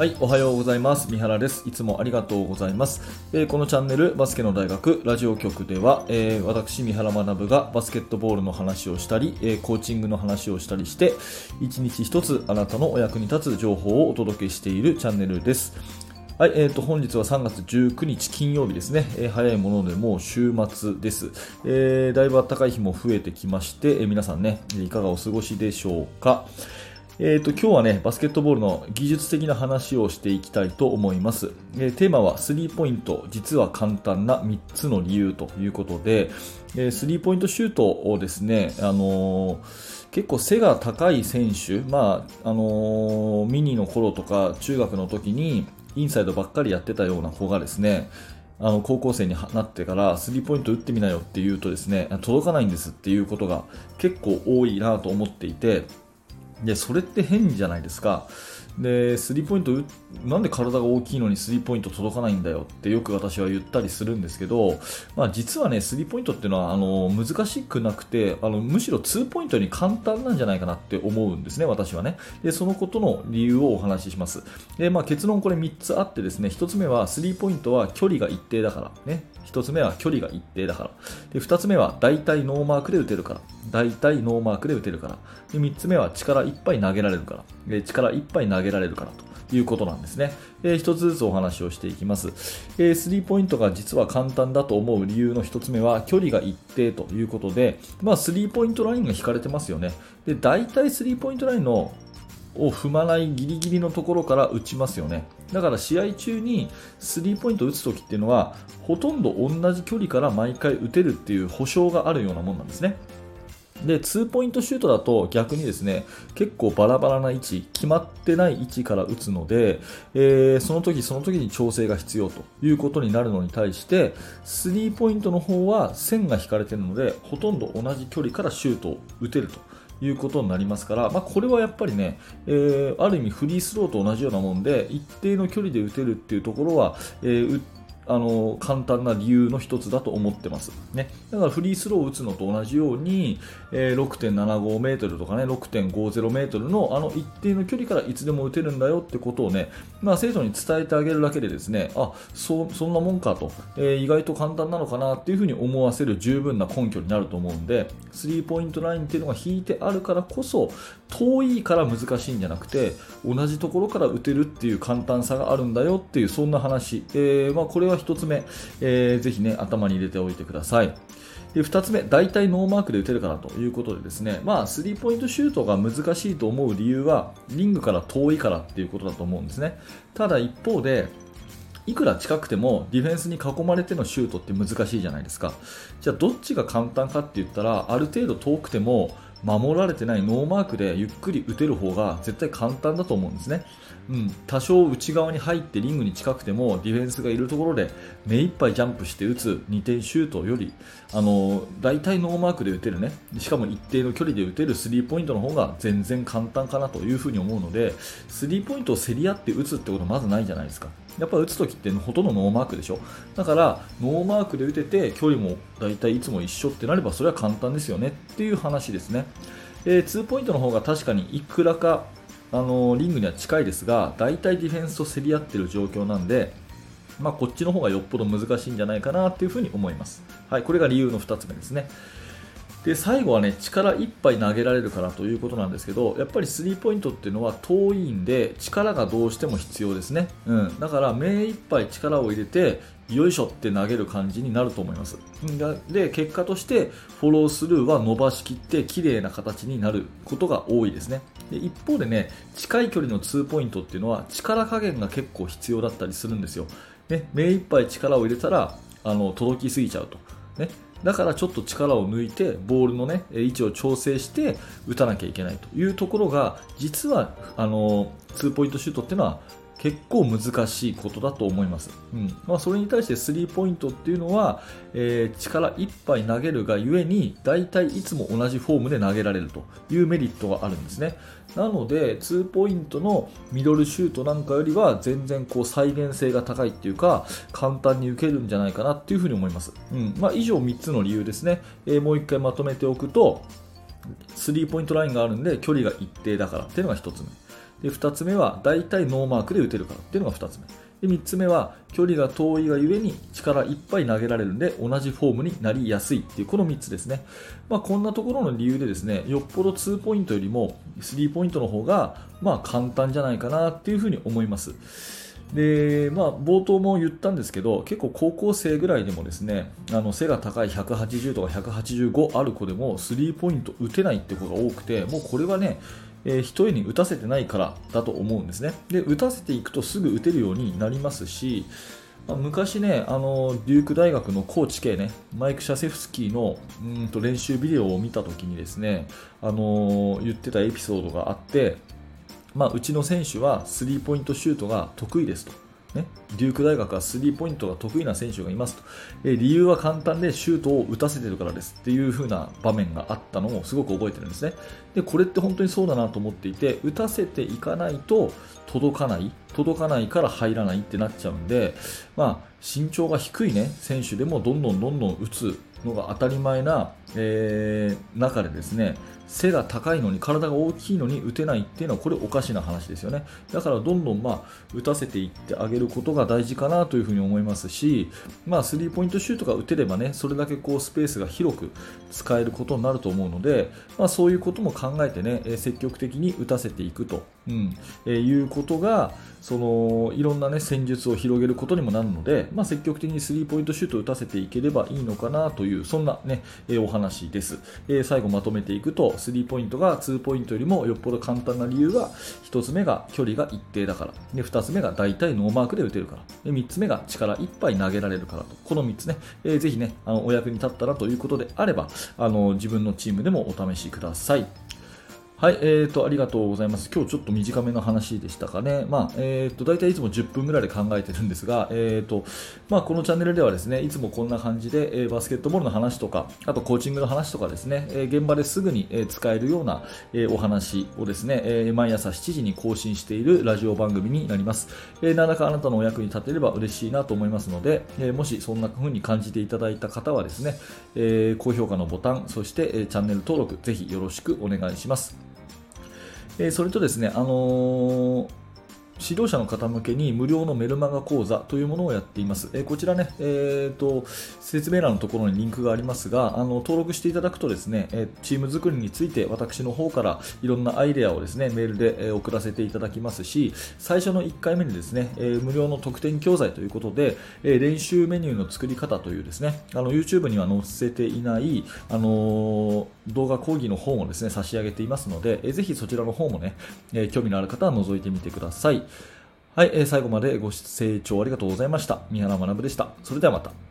はい、おはようございます。三原です。いつもありがとうございます。えー、このチャンネル、バスケの大学ラジオ局では、えー、私、三原学がバスケットボールの話をしたり、えー、コーチングの話をしたりして、一日一つあなたのお役に立つ情報をお届けしているチャンネルです。はい、えーと、本日は3月19日金曜日ですね、えー、早いものでもう週末です、えー、だいぶ暖かい日も増えてきまして、えー、皆さんね、いかがお過ごしでしょうか。えーと、今日はね、バスケットボールの技術的な話をしていきたいと思います。えー、テーマはスリーポイント、実は簡単な3つの理由ということで、え、スリーポイントシュートをですね、あのー、結構背が高い選手、まああのミニの頃とか中学の時にインサイドばっかりやってたような子がですね、あの高校生になってからスリーポイント打ってみなよって言うとですね届かないんですっていうことが結構多いなと思っていてで、それって変じゃないですか。で、スリーポイント、なんで体が大きいのにスリーポイント届かないんだよってよく私は言ったりするんですけど、まあ、実はね、スリーポイントっていうのはあの難しくなくてあの、むしろツーポイントに簡単なんじゃないかなって思うんですね、私はね。で、そのことの理由をお話しします。で、まあ、結論これ3つあってですね、1つ目はスリーポイントは距離が一定だから、ね。1つ目は距離が一定だから。で、2つ目は大体ノーマークで打てるから。大体ノーマークで打てるから。で、3つ目は力いっぱい投げられるから。力いっぱい投げられるからということなんですね。え、1つずつお話をしていきます。えー、スリーポイントが実は簡単だと思う理由の1つ目は距離が一定ということで、まあ、スリーポイントラインが引かれてますよね。で、大体スリーポイントラインのを踏まないギリギリのところから打ちますよね。だから試合中にスリーポイント打つときっていうのはほとんど同じ距離から毎回打てるっていう保証があるようなもんなんですね。で、2ポイントシュートだと逆にですね、結構バラバラな位置、決まってない位置から打つので、えー、その時その時に調整が必要ということになるのに対して、スリーポイントの方は線が引かれているので、ほとんど同じ距離からシュートを打てると。いうことになりますから、まあ、これはやっぱりね、えー、ある意味フリースローと同じようなもんで一定の距離で打てるっていうところは、えー、あの簡単な理由の一つだと思ってます、ね、だからフリースローを打つのと同じように、えー、6.75メートルとかね6.50メートルのあの一定の距離からいつでも打てるんだよってことをね、まあ、生徒に伝えてあげるだけでですねあそそんなもんかと、えー、意外と簡単なのかなっていうふうに思わせる十分な根拠になると思うんでスリーポイントラインっていうのが引いてあるからこそ遠いから難しいんじゃなくて同じところから打てるっていう簡単さがあるんだよっていうそんな話、えー、まあ、これは1つ目、えー、ぜひね、頭に入れておいてください。で2つ目、大体ノーマークで打てるからということでですね、まあ、スリーポイントシュートが難しいと思う理由は、リングから遠いからっていうことだと思うんですね。ただ一方で、いくら近くてもディフェンスに囲まれてのシュートって難しいじゃないですか。じゃあどっちが簡単かって言ったら、ある程度遠くても守られてないノーマークでゆっくり打てる方が絶対簡単だと思うんですね。うん、多少内側に入ってリングに近くてもディフェンスがいるところで目いっぱいジャンプして打つ2点シュートよりあの大体ノーマークで打てるねしかも一定の距離で打てるスリーポイントの方が全然簡単かなというふうに思うのでスリーポイントを競り合って打つってことまずないじゃないですかやっぱ打つときってほとんどノーマークでしょ？だからノーマークで打てて距離も大体いつも一緒ってなればそれは簡単ですよねっていう話ですね、えー、2ポイントの方が確かにいくらかあのリングには近いですが大体ディフェンスと競り合ってる状況なんで、まあ、こっちの方がよっぽど難しいんじゃないかなというふに思います、はい、これが理由の2つ目ですね。で最後はね力いっぱい投げられるからということなんですけどやっぱりスリーポイントっていうのは遠いんで力がどうしても必要ですね、うん、だから目いっぱい力を入れてよいしょって投げる感じになると思います。で結果としてフォロースルーは伸ばしきって綺麗な形になることが多いですね。で一方でね近い距離の2ポイントっていうのは力加減が結構必要だったりするんですよ、ね、目いっぱい力を入れたらあの届きすぎちゃうと、ね、だからちょっと力を抜いてボールの、ね、位置を調整して打たなきゃいけないというところが実はあの2ポイントシュートっていうのは結構難しいことだと思います、うん。まあ、それに対してスリーポイントっていうのは、えー、力いっぱい投げるがゆえに大体いつも同じフォームで投げられるというメリットがあるんですね。なので2ポイントのミドルシュートなんかよりは全然こう再現性が高いっていうか簡単に打てるんじゃないかなっていうふうに思います、うん。まあ、以上3つの理由ですね、えー、もう1回まとめておくとスリーポイントラインがあるんで距離が一定だからっていうのが1つ目。で2つ目は大体ノーマークで打てるから。っていうのが2つ目。で3つ目は距離が遠いがゆえに力いっぱい投げられるんで同じフォームになりやすいっていうこの3つですね、まあ、こんなところの理由でですねよっぽど2ポイントよりも3ポイントの方がまあ簡単じゃないかなっていうふうに思います。でまあ、冒頭も言ったんですけど結構高校生ぐらいでもですねあの背が高い180とか185ある子でもスリーポイント打てないって子が多くてもうこれはねえー、一重に打たせてないからだと思うんですね。で、打たせていくとすぐ打てるようになりますし、まあ、昔ね、あの、デューク大学のコーチ系ね、マイク・シャセフスキーのうんと練習ビデオを見たときにですね、あのー、言ってたエピソードがあって、まあ、うちの選手はスリーポイントシュートが得意ですと。ね、デューク大学はスリーポイントが得意な選手がいますと、え理由は簡単でシュートを打たせてるからですっていう風な場面があったのをすごく覚えてるんですね。でこれって本当にそうだなと思っていて打たせていかないと届かない届かないから入らないってなっちゃうんで、まあ、身長が低い、ね、選手でもどんどんどんどん打つのが当たり前な、えー、中でですね背が高いのに体が大きいのに打てないっていうのはこれおかしな話ですよね。だからどんどんまあ打たせていってあげることが大事かなというふに思いますし、まあ、スリーポイントシュートが打てればねそれだけこうスペースが広く使えることになると思うので、まあ、そういうことも考えてね積極的に打たせていくと、うん。えー、いうことがそのいろんな、ね、戦術を広げることにもなるので、まあ、積極的にスリーポイントシュートを打たせていければいいのかなというそんな、ね、えお話話です、え最後まとめていくとスリーポイントが2ポイントよりもよっぽど簡単な理由は1つ目が距離が一定だから。で2つ目が大体ノーマークで打てるから。で3つ目が力いっぱい投げられるからと。この3つね、えー、ぜひねあのお役に立ったらということであればあの自分のチームでもお試しください。はい、えーと、ありがとうございます。今日ちょっと短めの話でしたかね。まあ、えーと、大体いつも10分ぐらいで考えてるんですが、えーと、まあ、このチャンネルではですね、いつもこんな感じで、えー、バスケットボールの話とか、あとコーチングの話とかですね、えー、現場ですぐに、えー、使えるような、え、お話をですね、え、毎朝7時に更新しているラジオ番組になります。えー、何らかあなたのお役に立てれば嬉しいなと思いますので、え、もしそんな風に感じていただいた方はですね、え、高評価のボタン、そして、え、チャンネル登録、ぜひよろしくお願いします。それとですね、あの指導者の方向けに無料のメルマガ講座というものをやっています。えこちらね、えーと、説明欄のところにリンクがありますが、あの登録していただくとですね、えチーム作りについて私の方からいろんなアイデアをですね、メールで、え送らせていただきますし、最初の1回目にですね、え無料の特典教材ということで、え練習メニューの作り方というですね、あの YouTube には載せていない、あの動画講義の本をですね、差し上げていますので、えぜひそちらの方もね、え興味のある方は覗いてみてください。はい、えー、最後までご清聴ありがとうございました。三原学でした。それではまた。